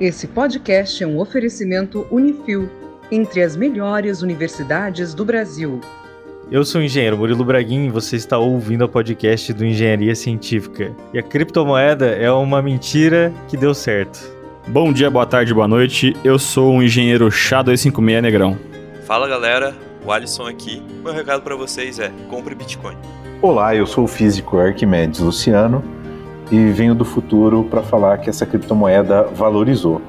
Esse podcast é um oferecimento Unifil, entre as melhores universidades do Brasil. Eu sou o engenheiro Murilo Braguin e você está ouvindo o podcast do Engenharia Científica. E a criptomoeda é uma mentira que deu certo. Bom dia, boa tarde, boa noite. Eu sou o engenheiro Chá256 Negrão. Fala galera, o Alisson aqui. Meu recado para vocês é: compre Bitcoin. Olá, eu sou o físico Arquimedes Luciano e venho do futuro para falar que essa criptomoeda valorizou.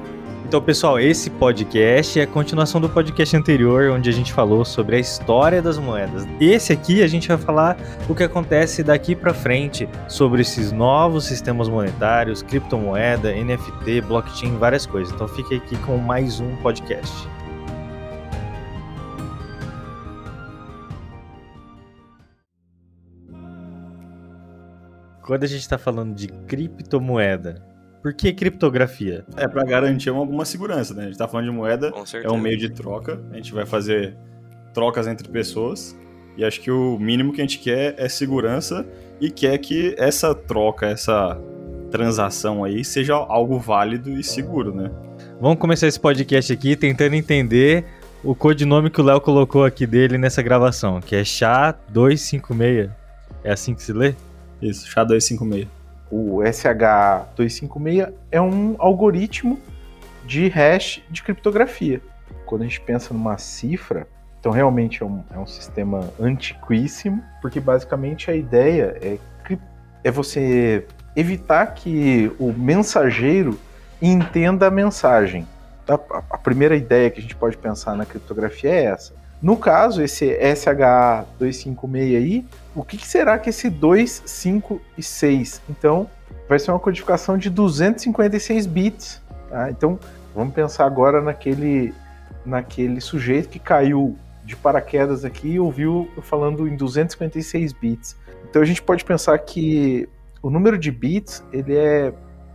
Então, pessoal, esse podcast é a continuação do podcast anterior, onde a gente falou sobre a história das moedas. Esse aqui a gente vai falar o que acontece daqui para frente sobre esses novos sistemas monetários, criptomoeda, NFT, blockchain, várias coisas. Então, fique aqui com mais um podcast. Quando a gente está falando de criptomoeda, por que criptografia? É para garantir alguma segurança, né? A gente tá falando de moeda, é um meio de troca, a gente vai fazer trocas entre pessoas, e acho que o mínimo que a gente quer é segurança e quer que essa troca, essa transação aí seja algo válido e seguro, né? Vamos começar esse podcast aqui tentando entender o codinome que o Léo colocou aqui dele nessa gravação, que é SHA-256. É assim que se lê? Isso, SHA-256 o SH256 é um algoritmo de hash de criptografia. Quando a gente pensa numa cifra, então realmente é um, é um sistema antiquíssimo, porque basicamente a ideia é, é você evitar que o mensageiro entenda a mensagem. A, a primeira ideia que a gente pode pensar na criptografia é essa. No caso, esse SH256 aí, o que, que, será que esse 2, 5 e 6? Então, vai ser uma codificação de 256 bits. Tá? Então, vamos pensar agora naquele, naquele sujeito que caiu de paraquedas aqui e ouviu falando em 256 bits. Então, a gente pode pensar que o número de bits ele é,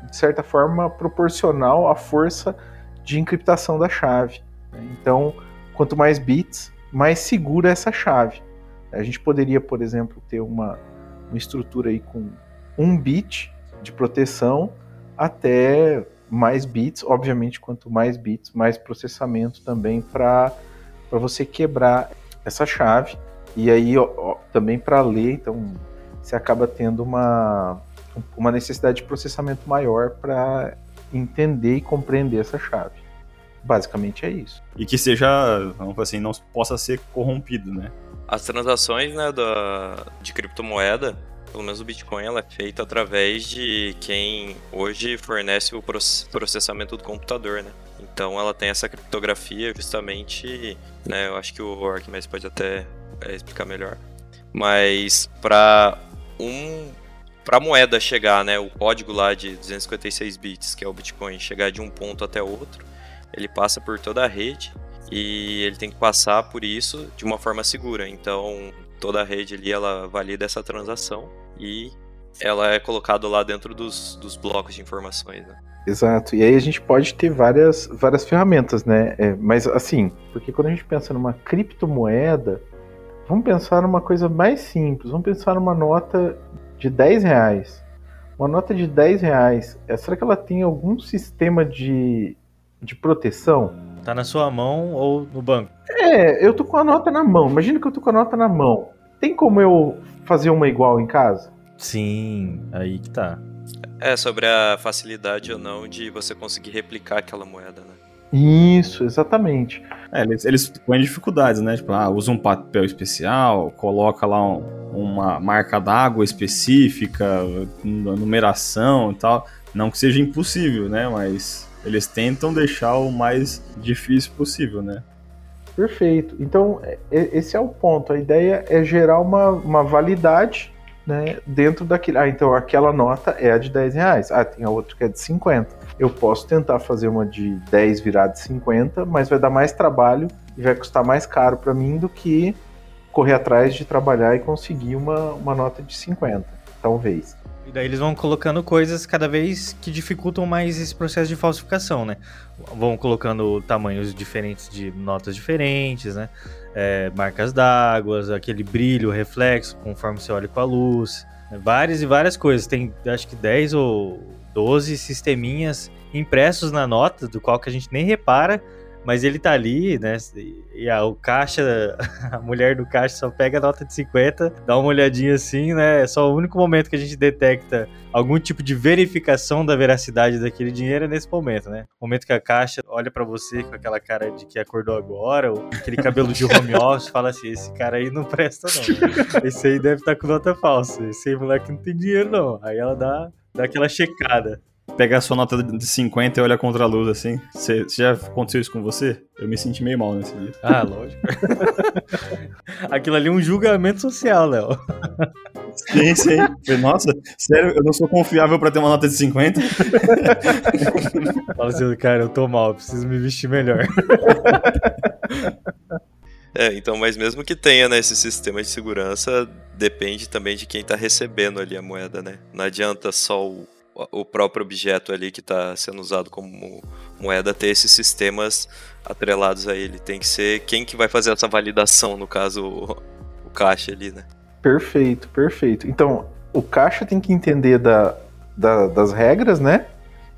de certa forma, proporcional à força de encriptação da chave. Né? Então, quanto mais bits, mais segura essa chave. A gente poderia, por exemplo, ter uma, uma estrutura aí com um bit de proteção até mais bits. Obviamente, quanto mais bits, mais processamento também para você quebrar essa chave. E aí, ó, ó, também para ler, então você acaba tendo uma, uma necessidade de processamento maior para entender e compreender essa chave. Basicamente é isso. E que seja, vamos assim, não possa ser corrompido, né? As transações né, da, de criptomoeda, pelo menos o Bitcoin, ela é feita através de quem hoje fornece o processamento do computador, né? Então ela tem essa criptografia justamente, né? Eu acho que o Arquimedes pode até é, explicar melhor. Mas para um para a moeda chegar, né, o código lá de 256 bits, que é o Bitcoin, chegar de um ponto até outro, ele passa por toda a rede e ele tem que passar por isso de uma forma segura. Então, toda a rede ali ela valida essa transação e ela é colocada lá dentro dos, dos blocos de informações. Né? Exato. E aí a gente pode ter várias, várias ferramentas, né? É, mas assim, porque quando a gente pensa numa criptomoeda, vamos pensar numa coisa mais simples. Vamos pensar numa nota de 10 reais. Uma nota de 10 reais, é, será que ela tem algum sistema de, de proteção. Tá na sua mão ou no banco? É, eu tô com a nota na mão. Imagina que eu tô com a nota na mão. Tem como eu fazer uma igual em casa? Sim, aí que tá. É, sobre a facilidade ou não de você conseguir replicar aquela moeda, né? Isso, exatamente. É, eles, eles põem dificuldades, né? Tipo, ah, usa um papel especial, coloca lá um, uma marca d'água específica, numeração e tal. Não que seja impossível, né? Mas eles tentam deixar o mais difícil possível, né? Perfeito. Então, é, é, esse é o ponto. A ideia é gerar uma, uma validade né, dentro daquele. Ah, então aquela nota é a de 10 reais. Ah, tem a outra que é de 50. Eu posso tentar fazer uma de 10 virar de 50, mas vai dar mais trabalho e vai custar mais caro para mim do que correr atrás de trabalhar e conseguir uma, uma nota de 50, talvez. E daí eles vão colocando coisas cada vez que dificultam mais esse processo de falsificação, né? Vão colocando tamanhos diferentes de notas diferentes, né? É, marcas d'água, aquele brilho, reflexo, conforme você olha com a luz. Né? Várias e várias coisas. Tem acho que 10 ou 12 sisteminhas impressos na nota, do qual que a gente nem repara, mas ele tá ali, né? E a, o caixa, a mulher do caixa só pega a nota de 50, dá uma olhadinha assim, né? É só o único momento que a gente detecta algum tipo de verificação da veracidade daquele dinheiro é nesse momento, né? O momento que a caixa olha para você com aquela cara de que acordou agora, ou aquele cabelo de home office, fala assim: esse cara aí não presta, não. Esse aí deve estar tá com nota falsa. Esse aí, moleque, não tem dinheiro, não. Aí ela dá, dá aquela checada pegar a sua nota de 50 e olhar contra a luz, assim. Você já aconteceu isso com você? Eu me senti meio mal nesse dia. Ah, lógico. Aquilo ali é um julgamento social, Léo. Sim, sim. Nossa, sério, eu não sou confiável pra ter uma nota de 50? Fala assim, cara, eu tô mal, preciso me vestir melhor. É, então, mas mesmo que tenha né, esse sistema de segurança, depende também de quem tá recebendo ali a moeda, né? Não adianta só o o próprio objeto ali que está sendo usado como moeda ter esses sistemas atrelados a ele. Tem que ser quem que vai fazer essa validação, no caso, o, o caixa ali, né? Perfeito, perfeito. Então, o caixa tem que entender da, da, das regras, né?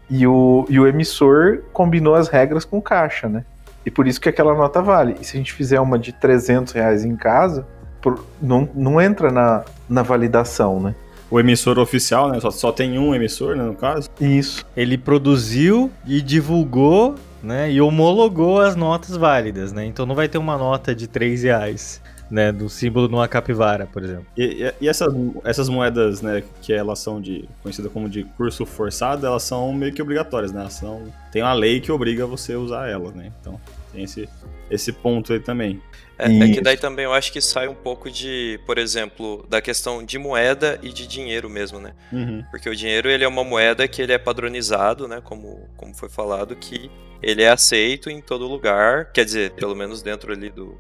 E o, e o emissor combinou as regras com o caixa, né? E por isso que aquela nota vale. E se a gente fizer uma de 300 reais em casa, por, não, não entra na, na validação, né? O emissor oficial, né? Só, só tem um emissor, né, no caso. Isso. Ele produziu e divulgou, né? E homologou as notas válidas, né? Então não vai ter uma nota de 3 reais. Né, do símbolo numa capivara, por exemplo. E, e, e, essas, essas moedas, né, que elas são de conhecida como de curso forçado, elas são meio que obrigatórias, né? Elas são, tem uma lei que obriga você a usar elas, né? Então tem esse, esse ponto aí também. É, é, que daí também eu acho que sai um pouco de, por exemplo, da questão de moeda e de dinheiro mesmo, né? Uhum. Porque o dinheiro ele é uma moeda que ele é padronizado, né? Como, como foi falado, que ele é aceito em todo lugar, quer dizer, pelo menos dentro ali do,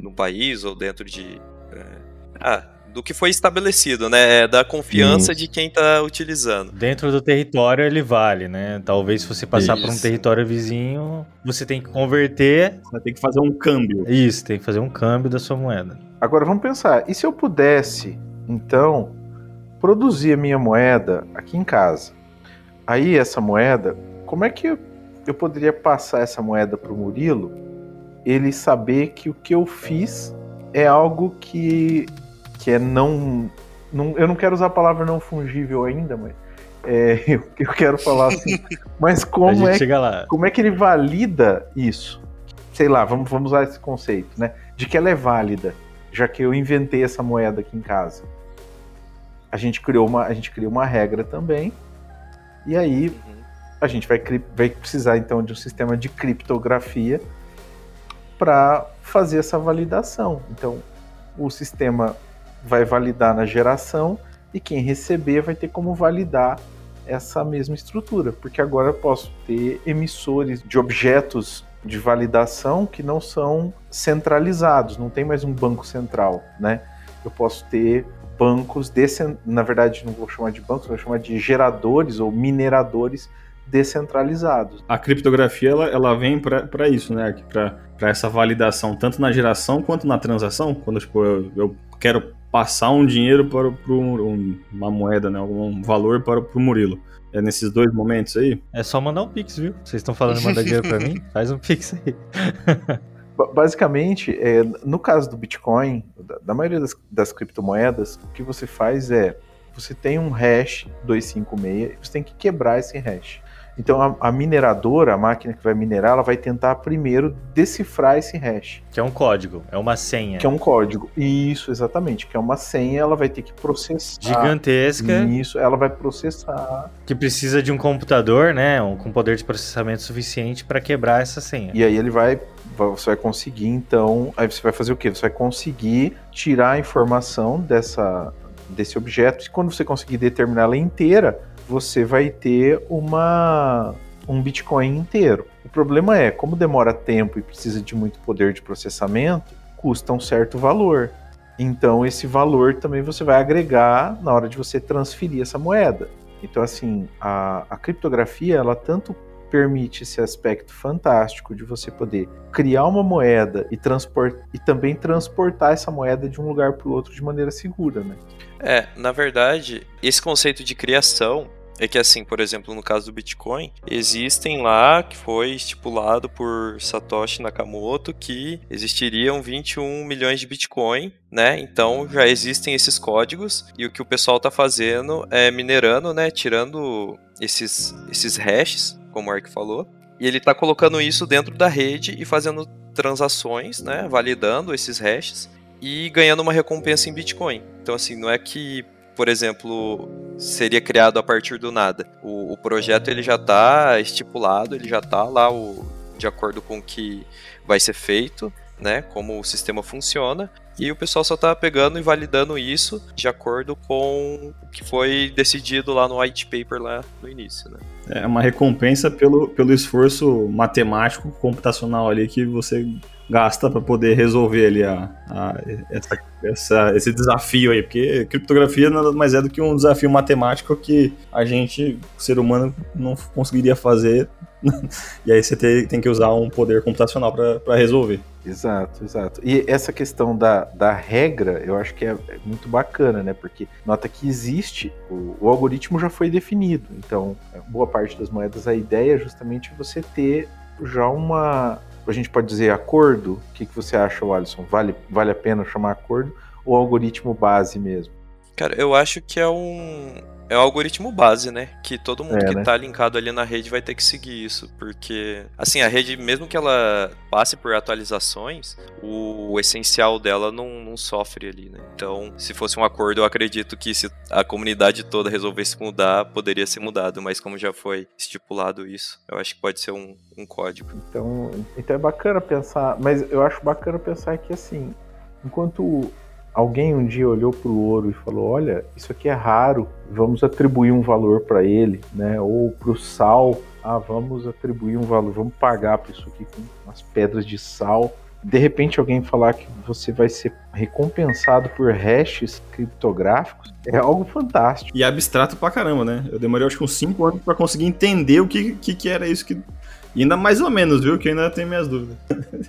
do país ou dentro de... É, ah, do que foi estabelecido, né? É da confiança Isso. de quem está utilizando. Dentro do território ele vale, né? Talvez se você passar por um território vizinho, você tem que converter. Você tem que fazer um câmbio. Isso, tem que fazer um câmbio da sua moeda. Agora vamos pensar, e se eu pudesse, então, produzir a minha moeda aqui em casa? Aí essa moeda, como é que eu, eu poderia passar essa moeda para o Murilo? Ele saber que o que eu fiz é algo que que é não, não, Eu não quero usar a palavra não fungível ainda, mas. É, eu, eu, quero falar assim. mas como é, como é que ele valida isso? Sei lá, vamos, vamos usar esse conceito, né? De que ela é válida, já que eu inventei essa moeda aqui em casa. A gente criou uma, a gente criou uma regra também. E aí a gente vai, vai precisar então de um sistema de criptografia para fazer essa validação. Então, o sistema vai validar na geração e quem receber vai ter como validar essa mesma estrutura, porque agora eu posso ter emissores de objetos de validação que não são centralizados, não tem mais um banco central, né? Eu posso ter bancos, na verdade não vou chamar de bancos, vou chamar de geradores ou mineradores descentralizados. A criptografia ela, ela vem para isso, né? Para essa validação, tanto na geração quanto na transação. Quando tipo, eu, eu quero passar um dinheiro para, para um, uma moeda, né, algum valor para, para o Murilo. É nesses dois momentos aí? É só mandar um pix, viu? Vocês estão falando de mandar dinheiro para mim? Faz um pix aí. Basicamente, é, no caso do Bitcoin, da, da maioria das, das, criptomoedas, o que você faz é você tem um hash 256 e você tem que quebrar esse hash. Então a, a, mineradora, a máquina que vai minerar, ela vai tentar primeiro decifrar esse hash. Que é um código, é uma senha. Que é um código. Isso, exatamente. Que é uma senha, ela vai ter que processar. Gigantesca. Isso, ela vai processar. Que precisa de um computador, né? Um, com poder de processamento suficiente para quebrar essa senha. E aí ele vai. Você vai conseguir, então. Aí você vai fazer o quê? Você vai conseguir tirar a informação dessa, desse objeto. E quando você conseguir determinar ela inteira, você vai ter uma um Bitcoin inteiro. O problema é, como demora tempo e precisa de muito poder de processamento, custa um certo valor. Então esse valor também você vai agregar na hora de você transferir essa moeda. Então assim, a, a criptografia ela tanto permite esse aspecto fantástico de você poder criar uma moeda e, e também transportar essa moeda de um lugar para o outro de maneira segura, né? É, na verdade, esse conceito de criação é que assim, por exemplo, no caso do Bitcoin, existem lá que foi estipulado por Satoshi Nakamoto que existiriam 21 milhões de Bitcoin, né? Então já existem esses códigos e o que o pessoal tá fazendo é minerando, né, tirando esses esses hashes, como o Ark falou, e ele tá colocando isso dentro da rede e fazendo transações, né, validando esses hashes e ganhando uma recompensa em Bitcoin. Então assim, não é que por exemplo, seria criado a partir do nada. O, o projeto ele já está estipulado, ele já está lá o, de acordo com o que vai ser feito, né? Como o sistema funciona. E o pessoal só está pegando e validando isso de acordo com o que foi decidido lá no white paper lá no início, né? É uma recompensa pelo, pelo esforço matemático, computacional ali que você gasta para poder resolver ali a, a essa, essa, esse desafio aí, porque criptografia nada mais é do que um desafio matemático que a gente, ser humano, não conseguiria fazer. e aí você tem, tem que usar um poder computacional para resolver. Exato, exato. E essa questão da, da regra, eu acho que é, é muito bacana, né? Porque nota que existe, o, o, algoritmo já foi definido. Então, boa parte das moedas, a ideia é justamente você ter já uma, a gente pode dizer acordo? O que, que você acha, Alisson? Vale, vale a pena chamar acordo ou algoritmo base mesmo? Cara, eu acho que é um é o algoritmo base, né? Que todo mundo é, que né? tá linkado ali na rede vai ter que seguir isso. Porque, assim, a rede, mesmo que ela passe por atualizações, o, o essencial dela não, não, sofre ali, né? Então, se fosse um acordo, eu acredito que se a comunidade toda resolvesse mudar, poderia ser mudado. Mas como já foi estipulado isso, eu acho que pode ser um, um código. Então, então é bacana pensar, mas eu acho bacana pensar que, assim, enquanto alguém um dia olhou para o ouro e falou: Olha, isso aqui é raro, vamos atribuir um valor para ele, né? Ou para o sal, ah, vamos atribuir um valor, vamos pagar por isso aqui com umas pedras de sal. De repente, alguém falar que você vai ser recompensado por hashes criptográficos é algo fantástico. E abstrato pra caramba, né? Eu demorei acho que uns 5 anos para conseguir entender o que, que, que era isso que e ainda mais ou menos, viu? Que eu ainda tenho minhas dúvidas.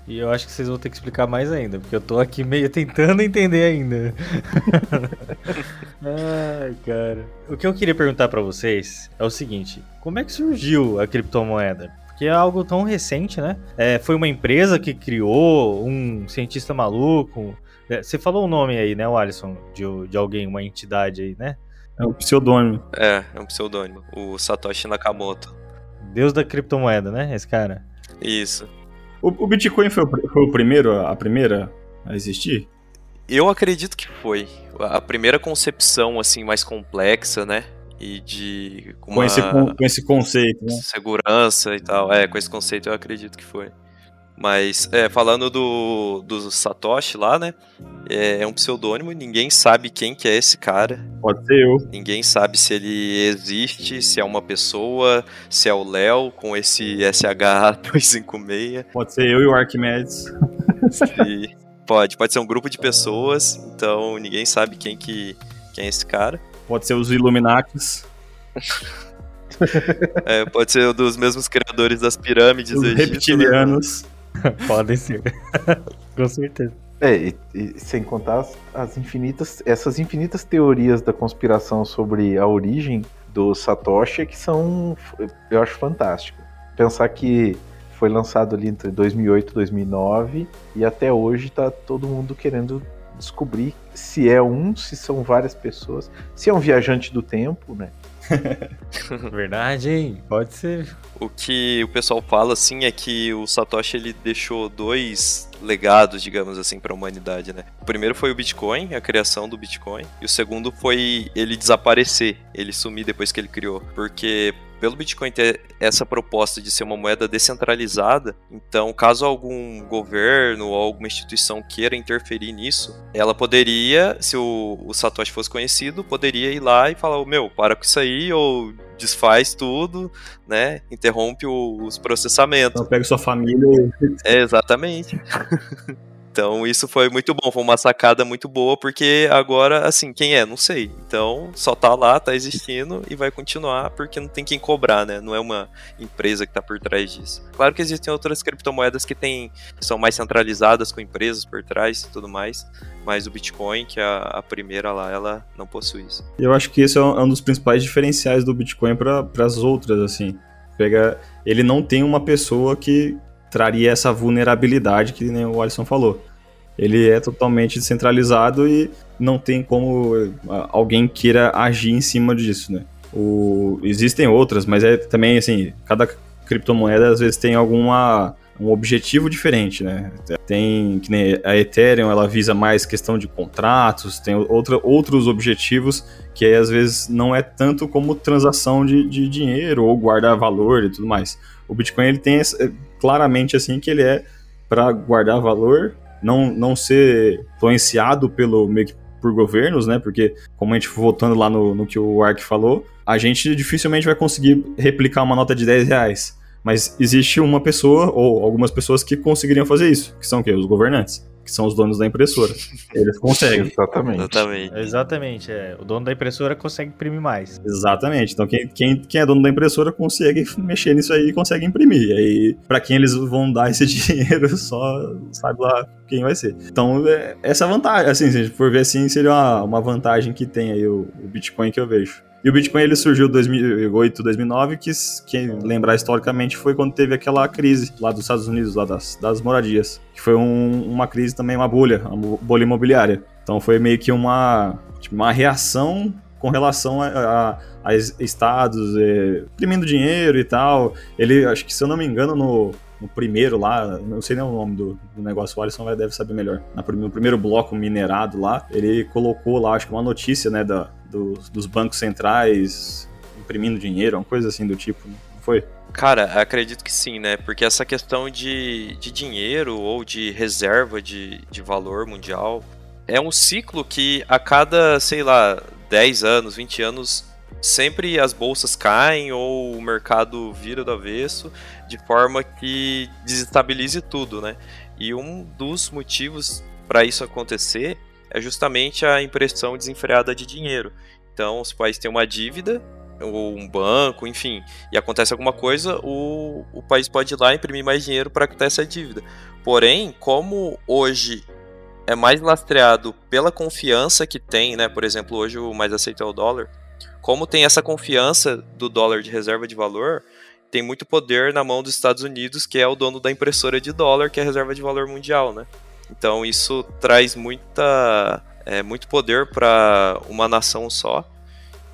E eu acho que vocês vão ter que explicar mais ainda, porque eu tô aqui meio tentando entender ainda. Ai, cara. O que eu queria perguntar para vocês é o seguinte: como é que surgiu a criptomoeda? Porque é algo tão recente, né? É, foi uma empresa que criou, um cientista maluco. É, você falou o nome aí, né, Alisson? De, de alguém, uma entidade aí, né? É um pseudônimo. É, é um pseudônimo. O Satoshi Nakamoto. Deus da criptomoeda, né? Esse cara. Isso. O, o Bitcoin foi o, foi o primeiro, a primeira a existir? Eu acredito que foi. A primeira concepção, assim, mais complexa, né? E de. Com, com, esse, com, com esse conceito, né? Segurança e tal. É, com esse conceito eu acredito que foi. Mas, é, falando do, do Satoshi lá, né? É, é, um pseudônimo, ninguém sabe quem que é esse cara. Pode ser eu. Ninguém sabe se ele existe, se é uma pessoa, se é o Léo com esse SH256. Pode ser eu e o Arquimedes. Se, pode, pode ser um grupo de pessoas, então ninguém sabe quem que quem é esse cara. Pode ser os Illuminatis. é, pode ser um dos mesmos criadores das pirâmides os egípcias. Né? Reptilianos. Né? Podem ser. Com certeza. É, e, e, sem contar as, as, infinitas, essas infinitas teorias da conspiração sobre a origem do Satoshi que são, eu acho fantástico. Pensar que foi lançado ali entre 2008 e 2009 e até hoje tá todo mundo querendo descobrir se é um, se são várias pessoas, se é um viajante do tempo, né? Verdade, hein? Pode ser. O que o pessoal fala assim é que o Satoshi ele deixou dois legados, digamos assim, para a humanidade, né? O primeiro foi o Bitcoin, a criação do Bitcoin, e o segundo foi ele desaparecer, ele sumir depois que ele criou, porque pelo Bitcoin ter essa proposta de ser uma moeda descentralizada, então caso algum governo ou alguma instituição queira interferir nisso, ela poderia, se o, o Satoshi fosse conhecido, poderia ir lá e falar, meu, para com isso aí, ou desfaz tudo, né? Interrompe o, os processamentos. Então pega sua família e... É, exatamente. Então isso foi muito bom, foi uma sacada muito boa, porque agora, assim, quem é? Não sei. Então só tá lá, tá existindo e vai continuar, porque não tem quem cobrar, né? Não é uma empresa que tá por trás disso. Claro que existem outras criptomoedas que tem, que são mais centralizadas com empresas por trás e tudo mais, mas o Bitcoin, que é a, primeira lá, ela não possui isso. Eu acho que esse é um dos principais diferenciais do Bitcoin para as outras, assim. Pega, ele não tem uma pessoa que, traria essa vulnerabilidade que nem o Alisson falou. Ele é totalmente descentralizado e não tem como alguém queira agir em cima disso, né? O, existem outras, mas é também assim, cada criptomoeda às vezes tem alguma um objetivo diferente, né? Tem que nem a Ethereum, ela visa mais questão de contratos, tem outra, outros objetivos que aí, às vezes não é tanto como transação de, de dinheiro ou guardar valor e tudo mais. O Bitcoin ele tem claramente assim que ele é para guardar valor, não, não ser influenciado pelo meio que por governos, né? Porque, como a gente voltando lá no, no que o Ark falou, a gente dificilmente vai conseguir replicar uma nota de 10 reais. Mas existe uma pessoa, ou algumas pessoas, que conseguiriam fazer isso, que são o quê? Os governantes que são os donos da impressora. Eles conseguem. Exatamente. Exatamente. Exatamente. É. O dono da impressora consegue imprimir mais. Exatamente. Então quem, quem, quem é dono da impressora consegue mexer nisso aí e consegue imprimir. E aí, pra quem eles vão dar esse dinheiro, só sabe lá quem vai ser. Então, é, essa vantagem, assim, se a gente for ver assim, seria uma, uma vantagem que tem aí o, o Bitcoin que eu vejo. E o Bitcoin ele surgiu em 2008, 2009, que quem lembrar historicamente foi quando teve aquela crise lá dos Estados Unidos, lá das, das moradias, que foi um, uma crise também, uma bolha, uma bolha imobiliária. Então foi meio que uma, tipo, uma reação com relação a, a, a estados é, imprimindo dinheiro e tal. Ele, acho que se eu não me engano, no, no primeiro lá, não sei nem o nome do, do negócio, o Alisson vai, deve saber melhor. No primeiro bloco minerado lá, ele colocou lá, acho que uma notícia, né, da, dos, dos bancos centrais imprimindo dinheiro, uma coisa assim do tipo, não foi? Cara, acredito que sim, né? Porque essa questão de, de dinheiro ou de reserva de, de valor mundial é um ciclo que a cada, sei lá, 10 anos, 20 anos, sempre as bolsas caem ou o mercado vira do avesso de forma que desestabilize tudo, né? E um dos motivos para isso acontecer é justamente a impressão desenfreada de dinheiro. Então, os países têm uma dívida, ou um banco, enfim, e acontece alguma coisa, o, o país pode ir lá imprimir mais dinheiro para quitar essa dívida. Porém, como hoje é mais lastreado pela confiança que tem, né? Por exemplo, hoje o mais aceito é o dólar. Como tem essa confiança do dólar de reserva de valor, tem muito poder na mão dos Estados Unidos, que é o dono da impressora de dólar, que é a reserva de valor mundial, né? Então isso traz muita, é, muito poder para uma nação só.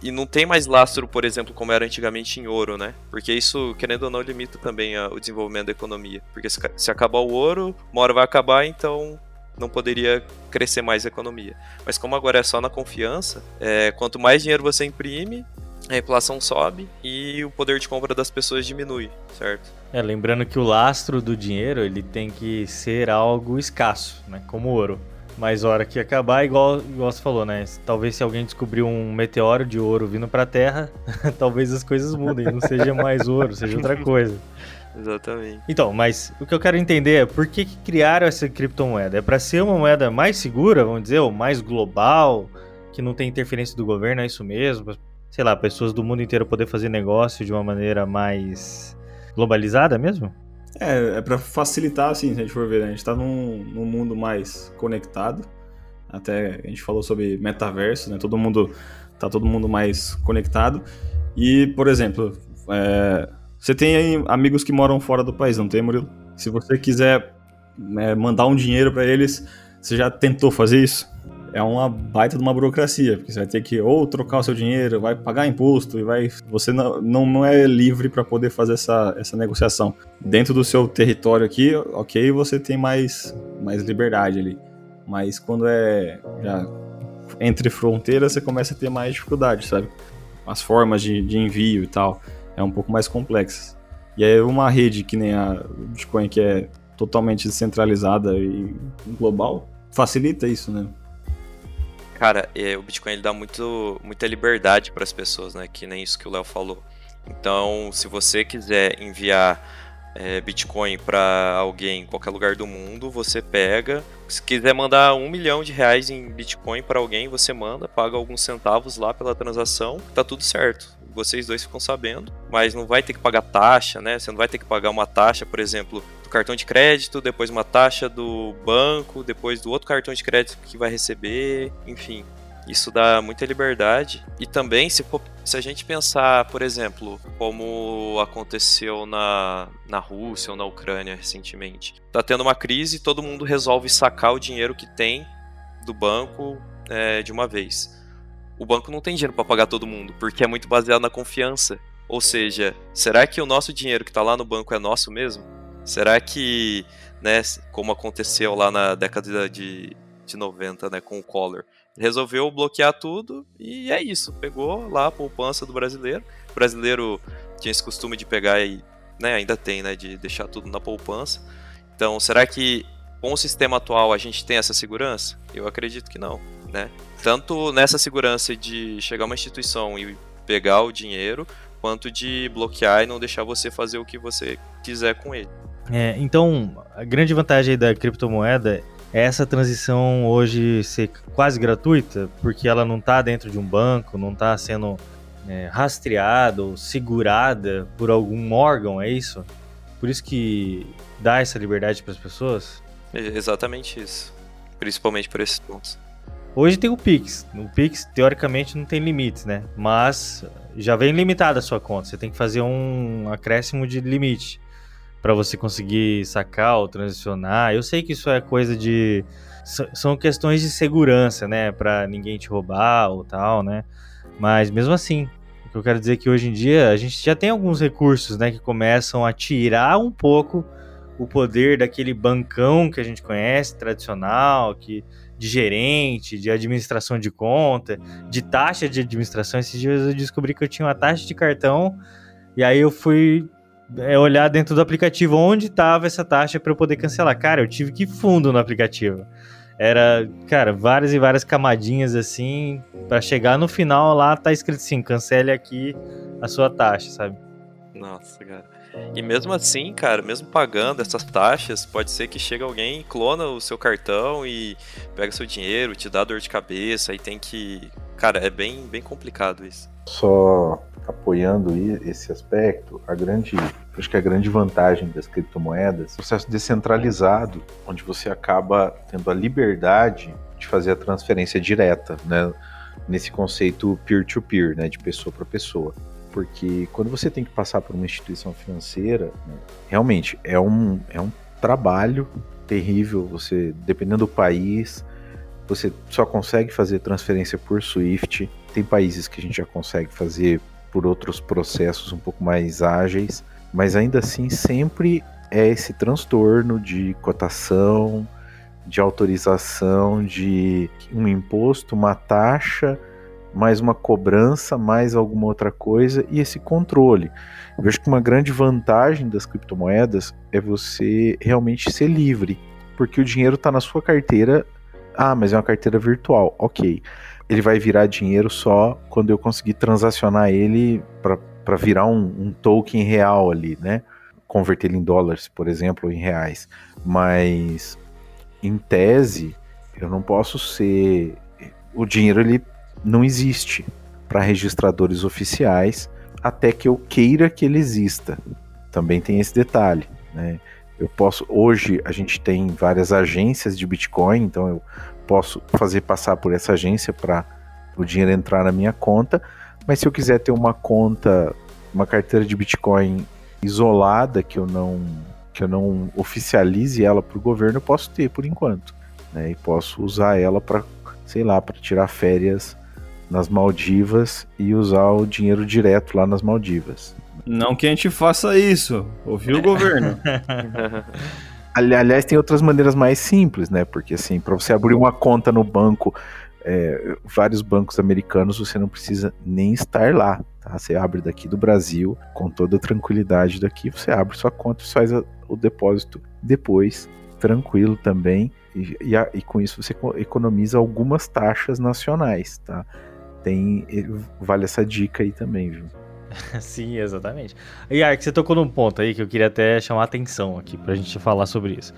E não tem mais lastro, por exemplo, como era antigamente em ouro, né? Porque isso, querendo ou não, limita também a, o desenvolvimento da economia. Porque se, se acabar o ouro, uma hora vai acabar, então não poderia crescer mais a economia. Mas como agora é só na confiança, é, quanto mais dinheiro você imprime, a inflação sobe e o poder de compra das pessoas diminui, certo? É, lembrando que o lastro do dinheiro ele tem que ser algo escasso, né? Como ouro. Mas a hora que acabar, igual, igual você falou, né? Talvez se alguém descobrir um meteoro de ouro vindo para a Terra, talvez as coisas mudem, não seja mais ouro, seja outra coisa. Exatamente. Então, mas o que eu quero entender é por que, que criaram essa criptomoeda? É para ser uma moeda mais segura, vamos dizer, ou mais global, que não tem interferência do governo, é isso mesmo? sei lá, pessoas do mundo inteiro poder fazer negócio de uma maneira mais globalizada mesmo? É, é para facilitar, assim, se a gente for ver, né? a gente tá num, num mundo mais conectado. Até a gente falou sobre metaverso, né? Todo mundo tá todo mundo mais conectado. E, por exemplo, é, você tem amigos que moram fora do país, não tem, Murilo? Se você quiser é, mandar um dinheiro para eles, você já tentou fazer isso? É uma baita de uma burocracia, porque você vai ter que ou trocar o seu dinheiro, vai pagar imposto e vai. Você não, não, é livre para poder fazer essa, essa negociação. Dentro do seu território aqui, ok, você tem mais, mais liberdade ali. Mas quando é já entre fronteiras, você começa a ter mais dificuldade, sabe? As formas de, de envio e tal é um pouco mais complexas. E aí uma rede que nem a Bitcoin, que é totalmente descentralizada e global, facilita isso, né? Cara, é, o Bitcoin ele dá muito, muita liberdade para as pessoas, né? Que nem isso que o Léo falou. Então, se você quiser enviar é, Bitcoin para alguém em qualquer lugar do mundo, você pega. Se quiser mandar um milhão de reais em Bitcoin para alguém, você manda, paga alguns centavos lá pela transação, tá tudo certo. Vocês dois ficam sabendo, mas não vai ter que pagar taxa, né? Você não vai ter que pagar uma taxa, por exemplo, do cartão de crédito, depois uma taxa do banco, depois do outro cartão de crédito que vai receber, enfim. Isso dá muita liberdade. E também, se, se a gente pensar, por exemplo, como aconteceu na, na Rússia ou na Ucrânia recentemente, tá tendo uma crise, todo mundo resolve sacar o dinheiro que tem do banco é, de uma vez. O banco não tem dinheiro para pagar todo mundo, porque é muito baseado na confiança. Ou seja, será que o nosso dinheiro que está lá no banco é nosso mesmo? Será que, né, como aconteceu lá na década de, de 90, né, com o Collor, resolveu bloquear tudo e é isso. Pegou lá a poupança do brasileiro. O brasileiro tinha esse costume de pegar e né, ainda tem, né, de deixar tudo na poupança. Então, será que com o sistema atual a gente tem essa segurança? Eu acredito que não, né? Tanto nessa segurança de chegar uma instituição e pegar o dinheiro, quanto de bloquear e não deixar você fazer o que você quiser com ele. É, então, a grande vantagem da criptomoeda essa transição hoje ser quase gratuita, porque ela não está dentro de um banco, não está sendo é, rastreada ou segurada por algum órgão, é isso? Por isso que dá essa liberdade para as pessoas? É exatamente isso. Principalmente por esses pontos. Hoje tem o Pix. O Pix, teoricamente, não tem limites, né? Mas já vem limitada a sua conta. Você tem que fazer um acréscimo de limite para você conseguir sacar ou transicionar. Eu sei que isso é coisa de são questões de segurança, né, para ninguém te roubar ou tal, né? Mas mesmo assim, o que eu quero dizer é que hoje em dia a gente já tem alguns recursos, né, que começam a tirar um pouco o poder daquele bancão que a gente conhece, tradicional, que de gerente, de administração de conta, de taxa de administração. Esses dias eu descobri que eu tinha uma taxa de cartão e aí eu fui é olhar dentro do aplicativo onde estava essa taxa para eu poder cancelar. Cara, eu tive que fundo no aplicativo. Era, cara, várias e várias camadinhas assim, para chegar no final lá tá escrito assim, cancele aqui a sua taxa, sabe? Nossa, cara. E mesmo assim, cara, mesmo pagando essas taxas, pode ser que chegue alguém, clona o seu cartão e pega seu dinheiro, te dá dor de cabeça, aí tem que. Cara, é bem, bem complicado isso. Só apoiando esse aspecto, a grande, acho que a grande vantagem das criptomoedas, é o processo descentralizado, onde você acaba tendo a liberdade de fazer a transferência direta, né, nesse conceito peer-to-peer, -peer, né, de pessoa para pessoa. Porque quando você tem que passar por uma instituição financeira, né, realmente é um, é um trabalho terrível. Você, dependendo do país, você só consegue fazer transferência por SWIFT. Tem países que a gente já consegue fazer por outros processos um pouco mais ágeis, mas ainda assim sempre é esse transtorno de cotação, de autorização, de um imposto, uma taxa, mais uma cobrança, mais alguma outra coisa e esse controle. Eu vejo que uma grande vantagem das criptomoedas é você realmente ser livre, porque o dinheiro está na sua carteira. Ah, mas é uma carteira virtual. Ok ele vai virar dinheiro só quando eu conseguir transacionar ele para virar um, um, token real ali, né? Converter ele em dólares, por exemplo, ou em reais. Mas, em tese, eu não posso ser. O dinheiro ele não existe para registradores oficiais até que eu queira que ele exista. Também tem esse detalhe, né? Eu posso. Hoje a gente tem várias agências de Bitcoin, então eu posso fazer passar por essa agência para o dinheiro entrar na minha conta. Mas se eu quiser ter uma conta, uma carteira de Bitcoin isolada que eu não que eu não oficialize ela para o governo, eu posso ter por enquanto, né? E posso usar ela para, sei lá, para tirar férias nas Maldivas e usar o dinheiro direto lá nas Maldivas. Não que a gente faça isso, ouviu o governo? Aliás, tem outras maneiras mais simples, né? Porque assim, para você abrir uma conta no banco, é, vários bancos americanos, você não precisa nem estar lá. Tá? Você abre daqui do Brasil, com toda a tranquilidade daqui, você abre sua conta e faz a, o depósito depois, tranquilo também. E, e, a, e, com isso você economiza algumas taxas nacionais, tá? Tem, vale essa dica aí também, viu? Sim, exatamente. E Ark, você tocou num ponto aí que eu queria até chamar atenção aqui pra gente falar sobre isso.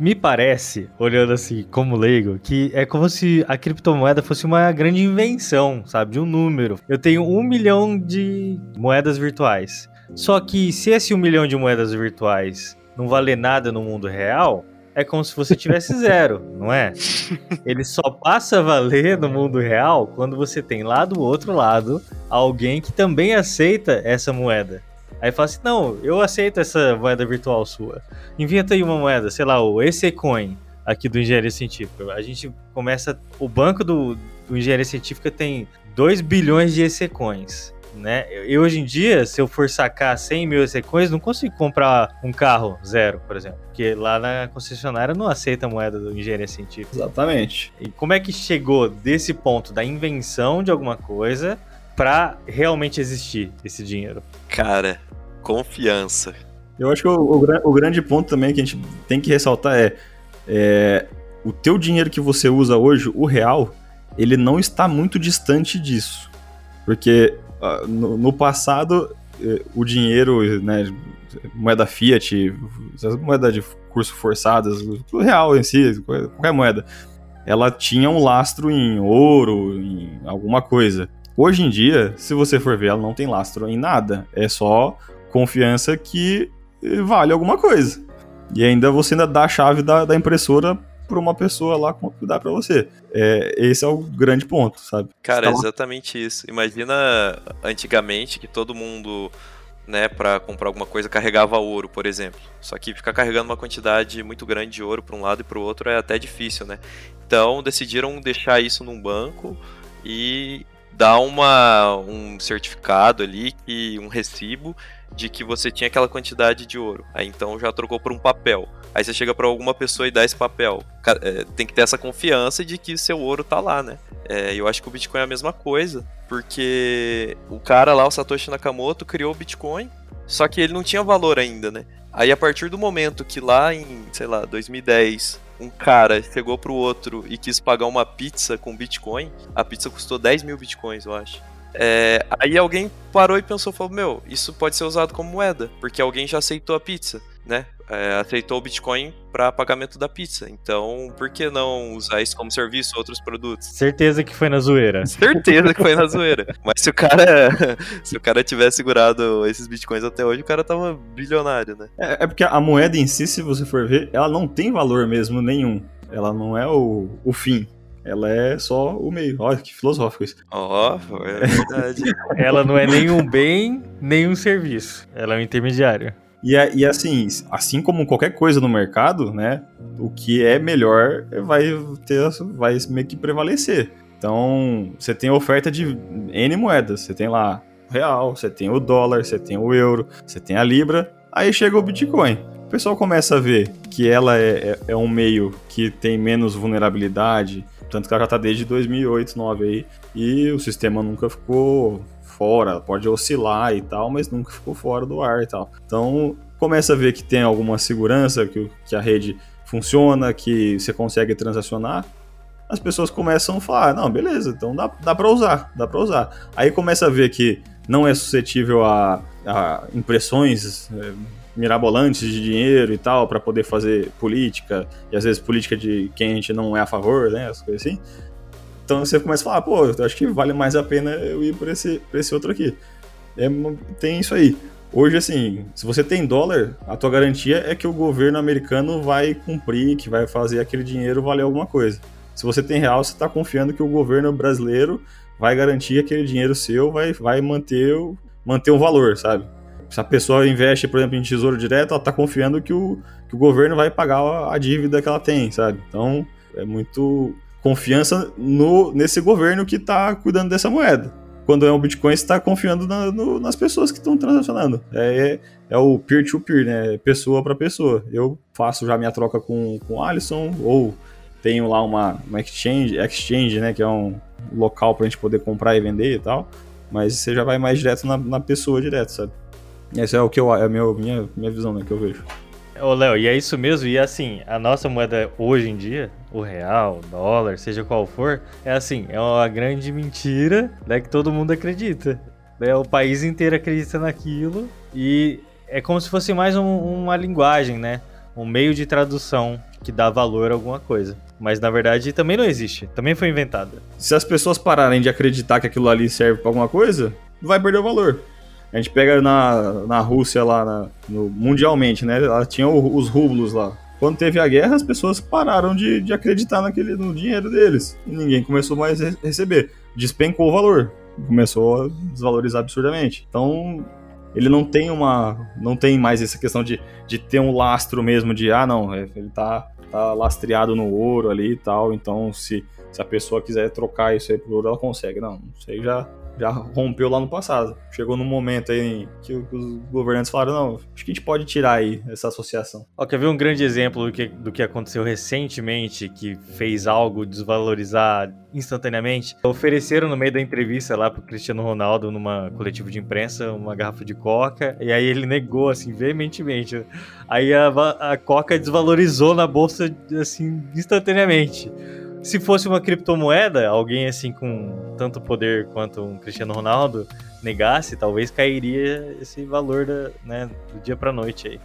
Me parece, olhando assim como leigo, que é como se a criptomoeda fosse uma grande invenção, sabe? De um número. Eu tenho um milhão de moedas virtuais. Só que se esse um milhão de moedas virtuais não valer nada no mundo real, é como se você tivesse zero, não é? Ele só passa a valer no mundo real quando você tem lá do outro lado alguém que também aceita essa moeda. Aí fala assim: não, eu aceito essa moeda virtual sua. Inventa aí uma moeda, sei lá, o EC-Coin aqui do Engenharia Científica. A gente começa. O banco do, do Engenharia Científica tem 2 bilhões de EC-Coins né? E hoje em dia, se eu for sacar 100 mil coins, não consigo comprar um carro zero, por exemplo. Porque lá na concessionária não aceita moeda do engenharia científica. Exatamente. E como é que chegou desse ponto da invenção de alguma coisa para realmente existir esse dinheiro? Cara, confiança. Eu acho que o, o, o, grande ponto também que a gente tem que ressaltar é, é o teu dinheiro que você usa hoje, o real, ele não está muito distante disso. Porque no, no passado, eh, o dinheiro, né, moeda fiat, moeda de curso forçadas, o real em si, qualquer moeda, ela tinha um lastro em ouro, em alguma coisa. Hoje em dia, se você for ver, ela não tem lastro em nada. É só confiança que vale alguma coisa. E ainda você ainda dá a chave da, da impressora por uma pessoa lá cuidar para você. É, esse é o grande ponto, sabe? Cara, é exatamente isso. Imagina antigamente que todo mundo né, para comprar alguma coisa carregava ouro, por exemplo. Só que ficar carregando uma quantidade muito grande de ouro para um lado e para o outro é até difícil, né? Então decidiram deixar isso num banco e dar uma, um certificado ali, que, um recibo de que você tinha aquela quantidade de ouro. Aí então já trocou por um papel. Aí você chega para alguma pessoa e dá esse papel. É, tem que ter essa confiança de que seu ouro tá lá, né? É, eu acho que o Bitcoin é a mesma coisa, porque o cara lá, o Satoshi Nakamoto, criou o Bitcoin, só que ele não tinha valor ainda, né? Aí a partir do momento que lá em, sei lá, 2010, um cara chegou pro outro e quis pagar uma pizza com Bitcoin, a pizza custou 10 mil Bitcoins, eu acho. É, aí alguém parou e pensou, falou, meu, isso pode ser usado como moeda, porque alguém já aceitou a pizza, né? É, aceitou o Bitcoin para pagamento da pizza. Então, por que não usar isso como serviço outros produtos? Certeza que foi na zoeira. Certeza que foi na zoeira. Mas se o cara se o cara tivesse segurado esses bitcoins até hoje, o cara tava bilionário, né? É, é porque a moeda em si, se você for ver, ela não tem valor mesmo nenhum. Ela não é o, o fim. Ela é só o meio. Olha que filosófico isso. Ó, oh, é verdade. ela não é nenhum bem, nenhum serviço. Ela é um intermediário. E, e assim, assim como qualquer coisa no mercado, né? O que é melhor vai ter, vai meio que prevalecer. Então, você tem oferta de N moedas. Você tem lá o real, você tem o dólar, você tem o euro, você tem a libra. Aí chega o Bitcoin. O pessoal começa a ver que ela é, é, é um meio que tem menos vulnerabilidade, tanto que ela já tá desde 2008, 2009 aí, e o sistema nunca ficou fora, pode oscilar e tal, mas nunca ficou fora do ar e tal. Então, começa a ver que tem alguma segurança, que, que a rede funciona, que você consegue transacionar, as pessoas começam a falar, não, beleza, então dá, dá para usar, dá para usar. Aí começa a ver que não é suscetível a, a impressões é, mirabolantes de dinheiro e tal, para poder fazer política, e às vezes política de quem a gente não é a favor, né, as coisas assim. Então você começa a falar, pô, eu acho que vale mais a pena eu ir por esse, por esse outro aqui. É, tem isso aí. Hoje, assim, se você tem dólar, a tua garantia é que o governo americano vai cumprir, que vai fazer aquele dinheiro valer alguma coisa. Se você tem real, você está confiando que o governo brasileiro vai garantir que aquele dinheiro seu vai, vai manter, o, manter um valor, sabe? Se a pessoa investe, por exemplo, em tesouro direto, ela está confiando que o, que o governo vai pagar a, dívida que ela tem, sabe? Então, é muito confiança no, nesse governo que está cuidando dessa moeda. Quando é o Bitcoin, você está confiando na, no, nas pessoas que estão transacionando. É, é, é o peer-to-peer, -peer, né? Pessoa para pessoa. Eu faço já minha troca com, com o Alisson, ou tenho lá uma, uma exchange, exchange, né? Que é um local para a gente poder comprar e vender e tal. Mas você já vai mais direto na, na pessoa, direto, sabe? Essa é o que eu, é a minha, minha, minha visão, né? Que eu vejo. Ô, Léo, e é isso mesmo. E assim, a nossa moeda hoje em dia, o real, o dólar, seja qual for, é assim, é uma grande mentira, né, que todo mundo acredita. Né? O país inteiro acredita naquilo e é como se fosse mais um, uma linguagem, né? Um meio de tradução que dá valor a alguma coisa. Mas na verdade também não existe, também foi inventada. Se as pessoas pararem de acreditar que aquilo ali serve para alguma coisa, vai perder o valor. A gente pega na, na Rússia lá, na, no, mundialmente, né? Ela tinha o, os rublos lá. Quando teve a guerra, as pessoas pararam de, de acreditar naquele, no dinheiro deles. E ninguém começou mais a receber. Despencou o valor. Começou a desvalorizar absurdamente. Então, ele não tem uma. Não tem mais essa questão de, de ter um lastro mesmo de, ah, não, é, ele tá, tá lastreado no ouro ali e tal. Então, se, se a pessoa quiser trocar isso aí por ouro, ela consegue. Não, isso aí já, já rompeu lá no passado. Chegou num momento aí que os governantes falaram, não, acho que a gente pode tirar aí essa associação. Ó, quer ver um grande exemplo do que, do que aconteceu recentemente que fez algo desvalorizar instantaneamente? Ofereceram no meio da entrevista lá pro Cristiano Ronaldo, numa coletiva de imprensa, uma garrafa de coca, e aí ele negou, assim, veementemente. Aí a, a coca desvalorizou na bolsa, assim, instantaneamente se fosse uma criptomoeda, alguém assim com tanto poder quanto um Cristiano Ronaldo negasse, talvez cairia esse valor da, né, do dia para noite aí.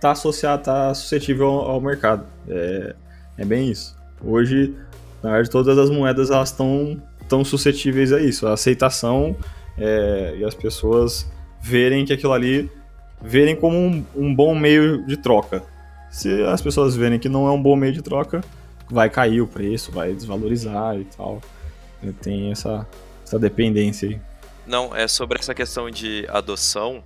Tá associado, tá suscetível ao, ao mercado. É, é bem isso. Hoje, na verdade, todas as moedas elas estão tão suscetíveis a isso, a aceitação é, e as pessoas verem que aquilo ali verem como um, um bom meio de troca. Se as pessoas verem que não é um bom meio de troca, vai cair o preço, vai desvalorizar e tal. Tem essa, essa dependência aí. Não, é sobre essa questão de adoção.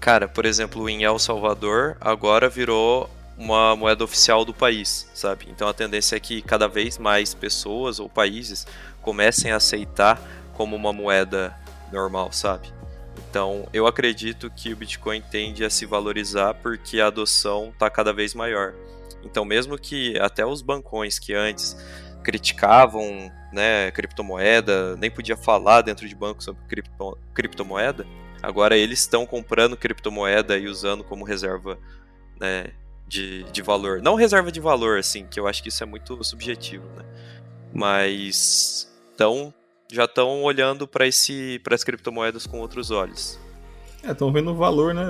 Cara, por exemplo, em El Salvador agora virou uma moeda oficial do país, sabe? Então a tendência é que cada vez mais pessoas ou países comecem a aceitar como uma moeda normal, sabe? Então eu acredito que o Bitcoin tende a se valorizar porque a adoção está cada vez maior. Então, mesmo que até os bancões que antes criticavam né, criptomoeda, nem podia falar dentro de banco sobre cripto, criptomoeda, agora eles estão comprando criptomoeda e usando como reserva né, de, de valor. Não reserva de valor, assim, que eu acho que isso é muito subjetivo, né? Mas então já estão olhando para as criptomoedas com outros olhos. É, estão vendo o valor né,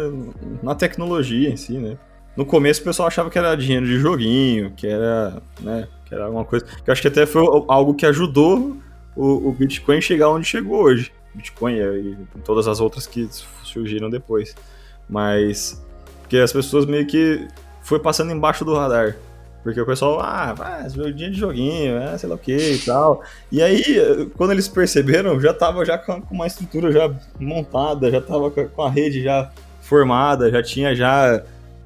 na tecnologia em si, né? No começo o pessoal achava que era dinheiro de joguinho, que era, né, que era alguma coisa. Que eu acho que até foi algo que ajudou o, o Bitcoin chegar onde chegou hoje. Bitcoin e todas as outras que surgiram depois. Mas porque as pessoas meio que foi passando embaixo do radar. Porque o pessoal, ah, vai, dia de joguinho, é, sei lá o que e tal. E aí, quando eles perceberam, já tava já com uma estrutura já montada, já tava com a rede já formada, já tinha já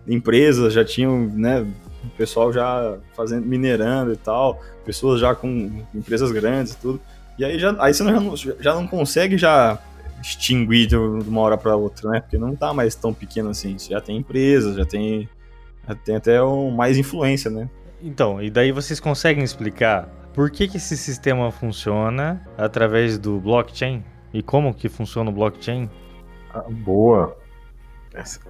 empresas já tinham, né, o pessoal já fazendo, minerando e tal, pessoas já com empresas grandes e tudo. E aí, já, aí você não, já não consegue já extinguir de uma hora para outra, né? Porque não tá mais tão pequeno assim. Você já tem empresas, já tem, já tem até um, mais influência, né? Então, e daí vocês conseguem explicar por que, que esse sistema funciona através do blockchain? E como que funciona o blockchain? Ah, boa.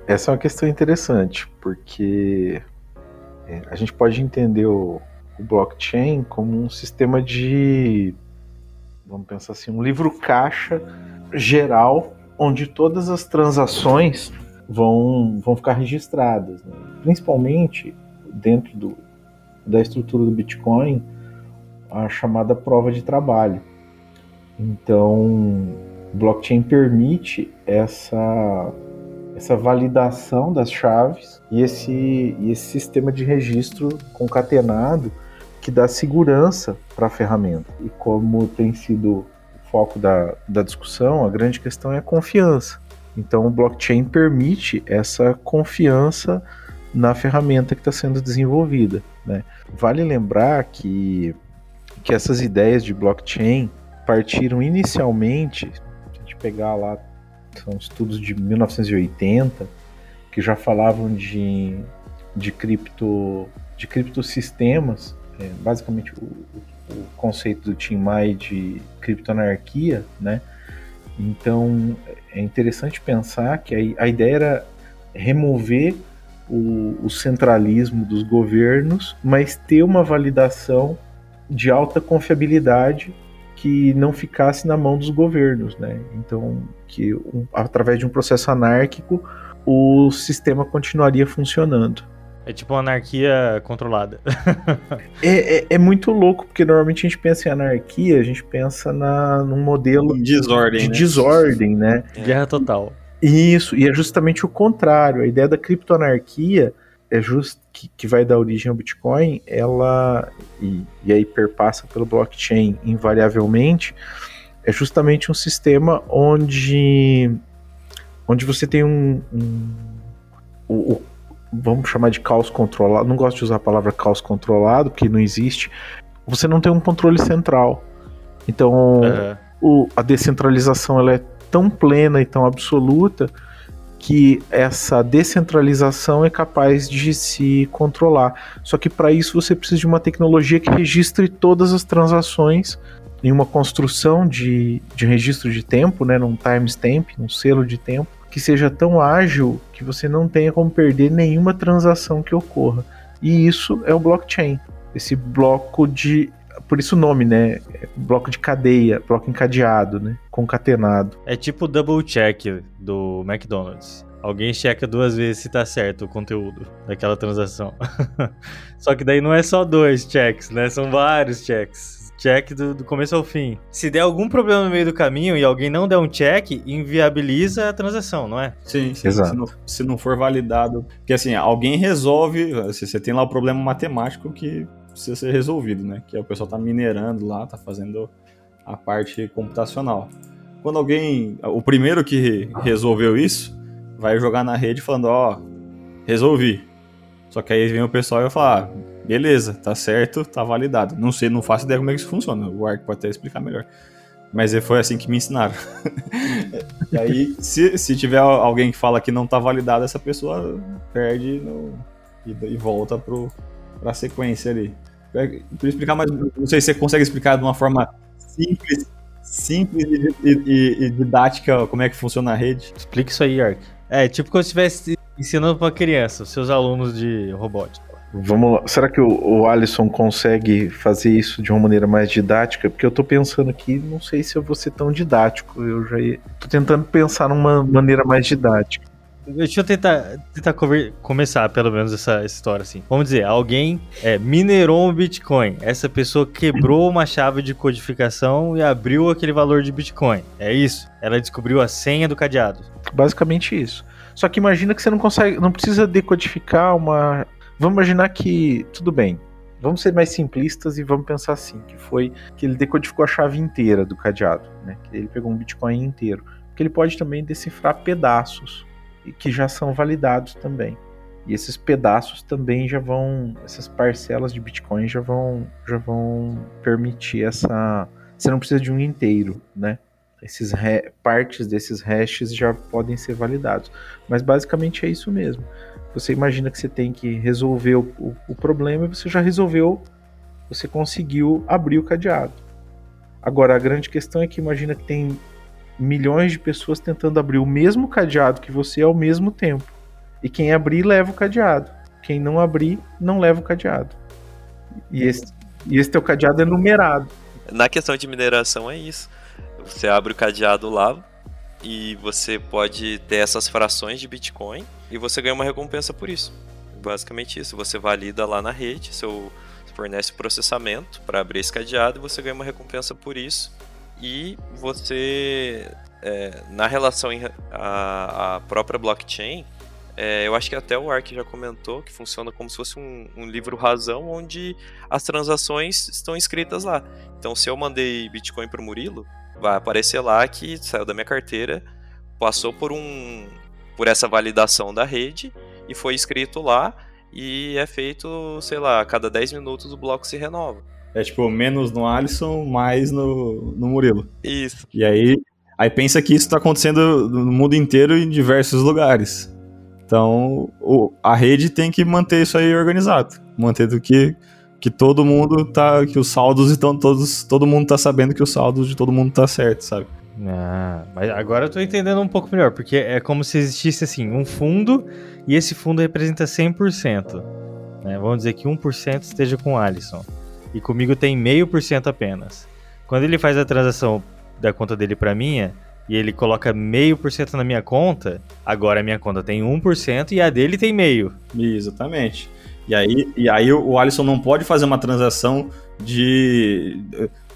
Essa é uma questão interessante, porque é, a gente pode entender o, o blockchain como um sistema de, vamos pensar assim, um livro caixa geral onde todas as transações vão, vão ficar registradas, né? principalmente dentro do, da estrutura do Bitcoin, a chamada prova de trabalho. Então, blockchain permite essa essa validação das chaves e esse, e esse sistema de registro concatenado que dá segurança para a ferramenta. E como tem sido o foco da, da discussão, a grande questão é a confiança. Então, o blockchain permite essa confiança na ferramenta que está sendo desenvolvida. Né? Vale lembrar que, que essas ideias de blockchain partiram inicialmente, se a gente pegar lá são estudos de 1980 que já falavam de, de, cripto, de criptosistemas, é, basicamente o, o, conceito do Tim Mai de criptoanarquia, né? Então é interessante pensar que a, a ideia era remover o, o, centralismo dos governos, mas ter uma validação de alta confiabilidade que não ficasse na mão dos governos, né? Então, que um, através de um processo anárquico o sistema continuaria funcionando. É tipo uma anarquia controlada. é, é, é, muito louco, porque normalmente a gente pensa em anarquia, a gente pensa na, num modelo desordem, de né? desordem, né? Guerra total. Isso, e é justamente o contrário. A ideia da criptoanarquia é just, que, que vai dar origem ao Bitcoin, ela, e, e aí perpassa pelo blockchain invariavelmente, é justamente um sistema onde, onde você tem um, um o, o vamos chamar de caos controlado. Não gosto de usar a palavra caos controlado, porque não existe. Você não tem um controle central. Então, uhum. o, a descentralização ela é tão plena e tão absoluta que essa descentralização é capaz de se controlar. Só que para isso você precisa de uma tecnologia que registre todas as transações em uma construção de, de registro de tempo, né, num timestamp, um selo de tempo, que seja tão ágil que você não tenha como perder nenhuma transação que ocorra. E isso é o blockchain. Esse bloco de. Por isso o nome, né? É bloco de cadeia, bloco encadeado, né? Concatenado. É tipo o double check do McDonald's. Alguém checa duas vezes se tá certo o conteúdo daquela transação. Só que daí não é só dois checks, né? São vários checks check do, do, começo ao fim. Se der algum problema no meio do caminho e alguém não der um check, inviabiliza a transação, não é? Sim, sim Exato. Se, não, se não for validado. Porque assim, alguém resolve. Se você tem lá o problema matemático que precisa ser resolvido, né? Que é o pessoal tá minerando lá, tá fazendo a parte computacional. Quando alguém. O primeiro que resolveu isso vai jogar na rede falando, ó, oh, resolvi. Só que aí vem o pessoal e vai falar, ah, beleza, tá certo, tá validado. Não sei, não faço ideia como é que isso funciona. O Ark pode até explicar melhor. Mas foi assim que me ensinaram. e aí, se, se tiver alguém que fala que não tá validado, essa pessoa perde no, e, e, volta pro, pra sequência ali. Pra explicar mais, não sei se você consegue explicar de uma forma simples, simples e, e, e didática como é que funciona a rede. Explica isso aí, Ark. É, tipo como se estivesse ensinando pra criança, seus alunos de robótica. Vamos lá. Será que o, o Alisson consegue fazer isso de uma maneira mais didática? Porque eu tô pensando aqui, não sei se eu vou ser tão didático. Eu já ia... tô tentando pensar numa maneira mais didática. Deixa eu tentar, tentar começar, pelo menos, essa, essa, história assim. Vamos dizer, alguém é, minerou um Bitcoin. Essa pessoa quebrou uma chave de codificação e abriu aquele valor de Bitcoin. É isso? Ela descobriu a senha do cadeado. Basicamente isso. Só que imagina que você não consegue, não precisa decodificar uma Vamos imaginar que, tudo bem, vamos ser mais simplistas e vamos pensar assim, que foi que ele decodificou a chave inteira do cadeado, né? Ele pegou um Bitcoin inteiro, porque ele pode também decifrar pedaços que já são validados também. E esses pedaços também já vão, essas parcelas de Bitcoin já vão, já vão permitir essa. Você não precisa de um inteiro, né? Esses partes desses hashes já podem ser validados. Mas basicamente é isso mesmo. Você imagina que você tem que resolver o, o, o problema e você já resolveu, você conseguiu abrir o cadeado. Agora, a grande questão é que imagina que tem milhões de pessoas tentando abrir o mesmo cadeado que você ao mesmo tempo. E quem abrir, leva o cadeado. Quem não abrir, não leva o cadeado. E esse, e esse teu cadeado é numerado. Na questão de mineração é isso. Você abre o cadeado lá e você pode ter essas frações de Bitcoin e você ganha uma recompensa por isso. Basicamente isso. Você valida lá na rede, seu fornece processamento para abrir esse cadeado e você ganha uma recompensa por isso. E você, é, na relação à própria blockchain, é, eu acho que até o Ark já comentou que funciona como se fosse um, um, livro razão onde as transações estão escritas lá. Então, se eu mandei Bitcoin para o Murilo, vai aparecer lá que saiu da minha carteira, passou por um, por essa validação da rede e foi escrito lá e é feito, sei lá, a cada 10 minutos o bloco se renova. É tipo, menos no Alisson, mais no, no Murilo. Isso. E aí, aí pensa que isso está acontecendo no mundo inteiro em diversos lugares. Então, o, a rede tem que manter isso aí organizado. Manter do que, que todo mundo tá. Que os saldos estão todos. Todo mundo tá sabendo que os saldos de todo mundo tá certo, sabe? Ah, mas agora eu tô entendendo um pouco melhor, porque é como se existisse assim, um fundo e esse fundo representa 100%. Né? Vamos dizer que 1% esteja com o Alisson e comigo tem meio por cento apenas. Quando ele faz a transação da conta dele para minha e ele coloca meio por cento na minha conta, agora a minha conta tem 1% e a dele tem meio. Exatamente. E aí, e aí o Alisson não pode fazer uma transação de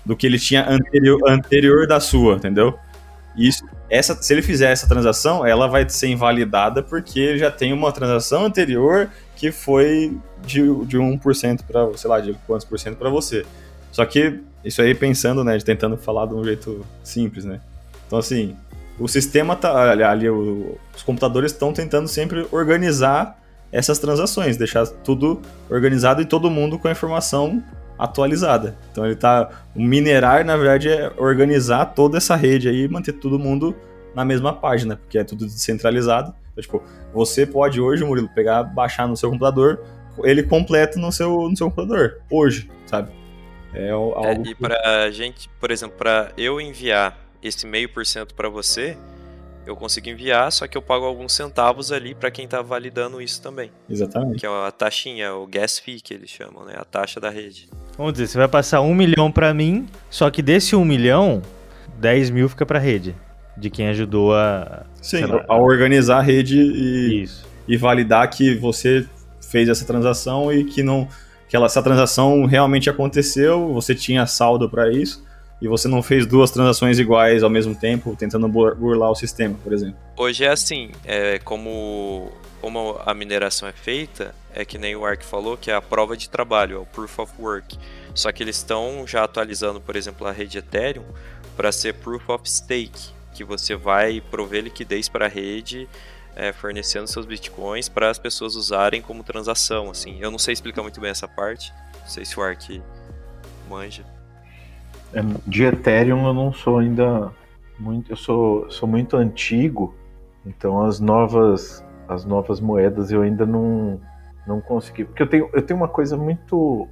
do que ele tinha anterior, anterior da sua, entendeu? Isso, essa, se ele fizer essa transação, ela vai ser invalidada porque já tem uma transação anterior que foi de, de 1% para, sei lá, de quantos por cento para você. Só que isso aí pensando, né, de tentando falar de um jeito simples, né? Então assim, o sistema tá ali, ali o, os computadores estão tentando sempre organizar essas transações, deixar tudo organizado e todo mundo com a informação atualizada. Então ele tá. O minerar, na verdade, é organizar toda essa rede aí manter todo mundo na mesma página, porque é tudo descentralizado. Então, tipo, você pode hoje, Murilo, pegar, baixar no seu computador, ele completo no seu, no seu computador, hoje, sabe? É, algo é, e pra gente, por exemplo, para eu enviar esse meio por cento para você, eu consigo enviar, só que eu pago alguns centavos ali para quem tá validando isso também. Exatamente. Que é a taxinha, o gas fee que eles chamam, né? A taxa da rede. Vamos dizer, você vai passar um milhão para mim, só que desse um milhão, 10 mil fica pra rede. De quem ajudou a. Sim, lá, a organizar a rede e, Isso. e validar que você fez essa transação e que não. Que ela, essa transação realmente aconteceu, você tinha saldo para isso e você não fez duas transações iguais ao mesmo tempo, tentando burlar o sistema, por exemplo. Hoje é assim, é como, como a mineração é feita, é que nem o Ark falou, que é a prova de trabalho, é o Proof of Work. Só que eles estão já atualizando, por exemplo, a rede Ethereum para ser Proof of Stake, que você vai prover liquidez para a rede é, fornecendo seus bitcoins para as pessoas usarem como transação. Assim, eu não sei explicar muito bem essa parte. Não sei se o Ark manja. É, de Ethereum eu não sou ainda muito, eu sou, sou muito antigo, então as novas as novas moedas eu ainda não não consegui, porque eu tenho eu tenho uma coisa muito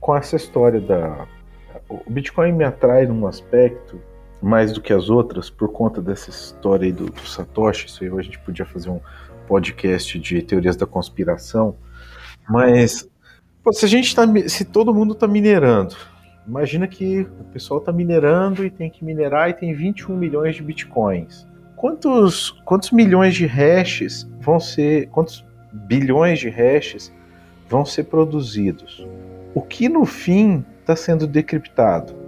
com essa história da o Bitcoin me atrai num aspecto mais do que as outras por conta dessa história aí do, do Satoshi, isso aí a gente podia fazer um podcast de teorias da conspiração, mas pô, se a gente tá se todo mundo está minerando Imagina que o pessoal está minerando e tem que minerar e tem 21 milhões de bitcoins. Quantos, quantos milhões de hashes vão ser. Quantos bilhões de hashes vão ser produzidos? O que no fim está sendo decriptado?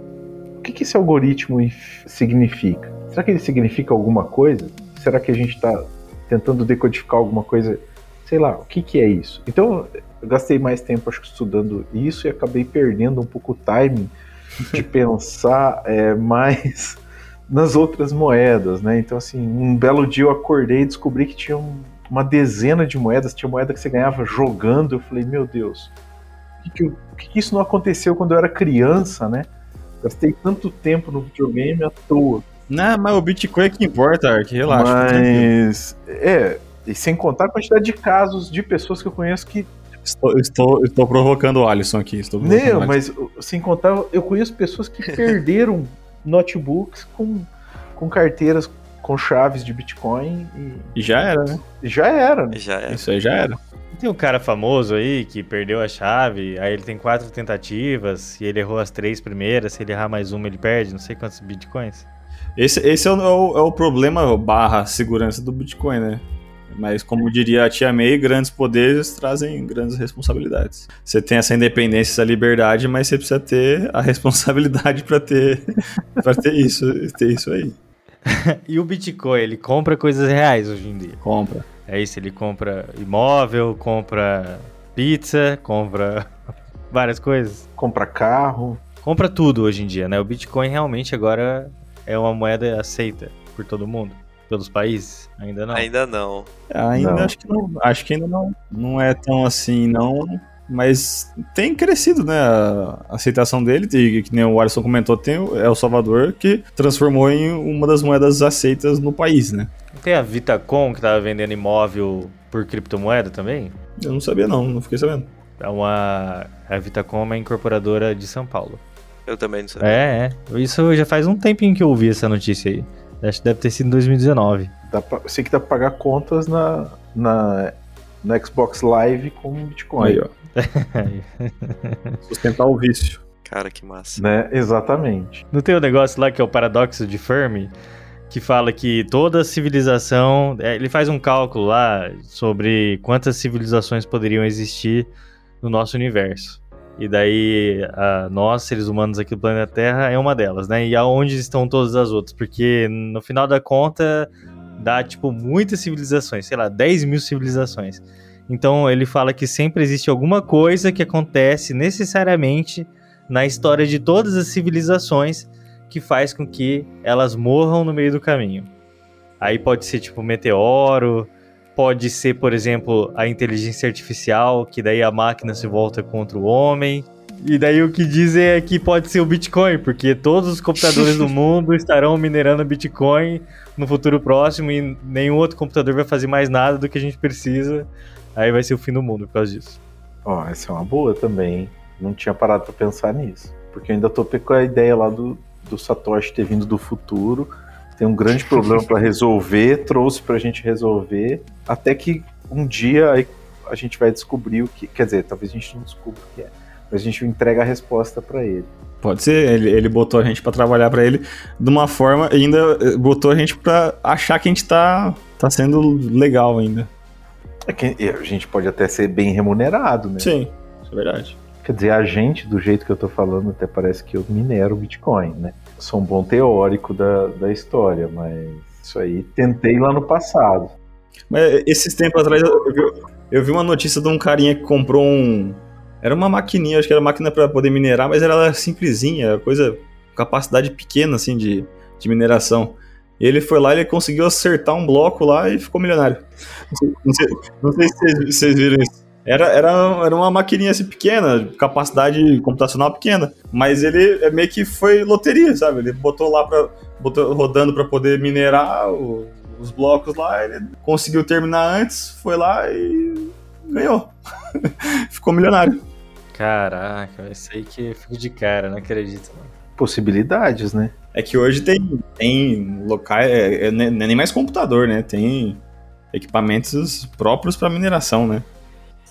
O que, que esse algoritmo significa? Será que ele significa alguma coisa? Será que a gente está tentando decodificar alguma coisa? Sei lá, o que, que é isso? Então, eu gastei mais tempo acho, estudando isso e acabei perdendo um pouco o timing de pensar é, mais nas outras moedas, né? Então, assim, um belo dia eu acordei e descobri que tinha um, uma dezena de moedas, tinha moeda que você ganhava jogando. Eu falei, meu Deus, por que, que, que, isso não aconteceu quando eu era criança, né? Gastei tanto tempo no videogame à toa. Não, mas o Bitcoin é que importa, Ark, relaxa. Mas, é, e sem contar a quantidade de casos de pessoas que eu conheço que Estou, estou, estou provocando o Alisson aqui. Estou Não, mas sem contar, eu conheço pessoas que perderam notebooks com, com carteiras com chaves de Bitcoin e... e já era, né? Já era, né? Já era. Isso aí já era. Tem um cara famoso aí que perdeu a chave, aí ele tem quatro tentativas e ele errou as três primeiras, se ele errar mais uma ele perde não sei quantos bitcoins. Esse, esse é, o, é o problema barra segurança do Bitcoin, né? Mas, como diria a tia May, grandes poderes trazem grandes responsabilidades. Você tem essa independência, essa liberdade, mas você precisa ter a responsabilidade para ter, pra ter isso, ter isso aí. e o Bitcoin, ele compra coisas reais hoje em dia? Compra. É isso, ele compra imóvel, compra pizza, compra várias coisas. Compra carro. Compra tudo hoje em dia, né? O Bitcoin realmente agora é uma moeda aceita por todo mundo pelos países? Ainda não. Ainda não. Ainda não. acho que não. Acho que ainda não, não é tão assim, não. Mas tem crescido, né? A aceitação dele, e, que nem o Alisson comentou, tem o El Salvador que transformou em uma das moedas aceitas no país, né? Tem a Vitacom que tava vendendo imóvel por criptomoeda também? Eu não sabia não, não fiquei sabendo. É uma. A Vitacom é uma incorporadora de São Paulo. Eu também não sabia. É, é. Isso já faz um tempinho que eu ouvi essa notícia aí. Acho que deve ter sido em 2019. Dá pra, eu sei que dá pra pagar contas na, na, na Xbox Live com Bitcoin. Aí, ó. Sustentar o vício. Cara, que massa. Né? Exatamente. Não tem um negócio lá que é o paradoxo de Fermi? Que fala que toda civilização. É, ele faz um cálculo lá sobre quantas civilizações poderiam existir no nosso universo. E daí, a, nós, seres humanos aqui do planeta Terra, é uma delas, né? E aonde estão todas as outras? Porque no final da conta, dá, tipo, muitas civilizações, sei lá, 10 mil civilizações. Então ele fala que sempre existe alguma coisa que acontece necessariamente na história de todas as civilizações que faz com que elas morram no meio do caminho. Aí pode ser tipo meteoro, pode ser, por exemplo, a inteligência artificial, que daí a máquina se volta contra o homem. E daí o que dizem é que pode ser o Bitcoin, porque todos os computadores do mundo estarão minerando Bitcoin no futuro próximo e nenhum outro computador vai fazer mais nada do que a gente precisa. Aí vai ser o fim do mundo por causa disso. Ó, oh, essa é uma boa também. Não tinha parado para pensar nisso. Porque eu ainda tô com a ideia lá do, do Satoshi ter vindo do futuro. Tem um grande problema para resolver, trouxe pra gente resolver. Até que um dia a gente vai descobrir o que. Quer dizer, talvez a gente não descubra o que é. Mas a gente entrega a resposta para ele. Pode ser, ele, ele botou a gente para trabalhar para ele de uma forma e ainda eh, botou a gente para achar que a gente tá, tá sendo legal ainda. É que a gente pode até ser bem remunerado, né? Sim, isso é verdade. Quer dizer, a gente, do jeito que eu tô falando, até parece que eu minero Bitcoin, né? Sou um bom teórico da, da história, mas isso aí tentei lá no passado. Mas esses tempos atrás eu vi, eu vi uma notícia de um carinha que comprou um. Era uma maquininha, acho que era máquina para poder minerar, mas era simplesinha, coisa. capacidade pequena, assim, de, de mineração. E ele foi lá e ele conseguiu acertar um bloco lá e ficou milionário. Não sei, não sei, não sei se vocês, vocês viram isso. Era, era, era uma maquininha assim pequena, capacidade computacional pequena. Mas ele é meio que foi loteria, sabe? Ele botou lá pra, botou rodando para poder minerar o, os blocos lá. Ele conseguiu terminar antes, foi lá e ganhou. Ficou milionário. Caraca, isso aí que eu fico de cara, não acredito. Mano. Possibilidades, né? É que hoje tem, tem locais, é, é, não é nem mais computador, né? Tem equipamentos próprios para mineração, né?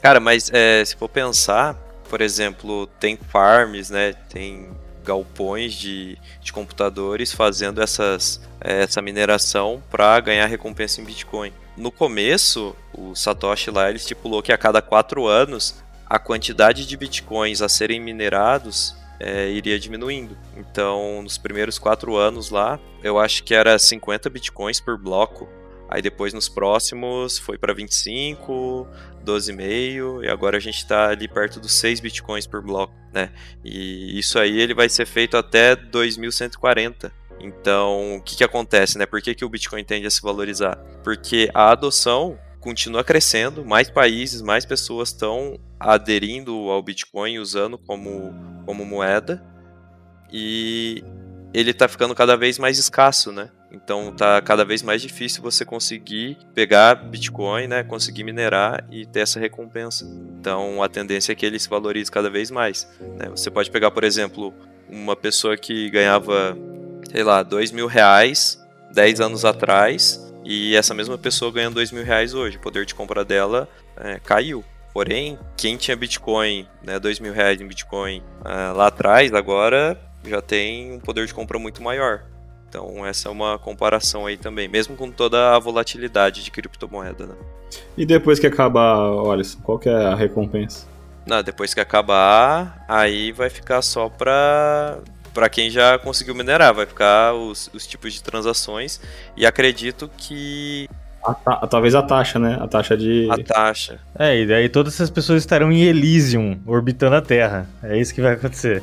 Cara, mas é, se for pensar, por exemplo, tem farms, né? Tem galpões de, de computadores fazendo essas, é, essa mineração para ganhar recompensa em Bitcoin. No começo, o Satoshi lá ele estipulou que a cada quatro anos a quantidade de bitcoins a serem minerados é, iria diminuindo. Então, nos primeiros quatro anos lá, eu acho que era 50 bitcoins por bloco Aí depois nos próximos foi para 25, 12,5 e agora a gente está ali perto dos 6 bitcoins por bloco, né? E isso aí ele vai ser feito até 2140. Então, o que, que acontece, né? Por que, que o Bitcoin tende a se valorizar? Porque a adoção continua crescendo, mais países, mais pessoas estão aderindo ao Bitcoin usando como, como moeda e ele está ficando cada vez mais escasso, né? Então tá cada vez mais difícil você conseguir pegar Bitcoin, né, conseguir minerar e ter essa recompensa. Então a tendência é que ele se valorize cada vez mais. Né? Você pode pegar, por exemplo, uma pessoa que ganhava, sei lá, dois mil reais 10 anos atrás e essa mesma pessoa ganha dois mil reais hoje. O poder de compra dela é, caiu. Porém, quem tinha Bitcoin, né, dois mil reais em Bitcoin uh, lá atrás, agora já tem um poder de compra muito maior. Então essa é uma comparação aí também, mesmo com toda a volatilidade de criptomoeda. Né? E depois que acabar, olha, qual que é a recompensa? Não, depois que acabar, aí vai ficar só para para quem já conseguiu minerar, vai ficar os, os tipos de transações e acredito que a talvez a taxa, né? A taxa de. A taxa. É, e daí todas essas pessoas estarão em Elysium, orbitando a Terra. É isso que vai acontecer.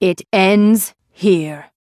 It ends here.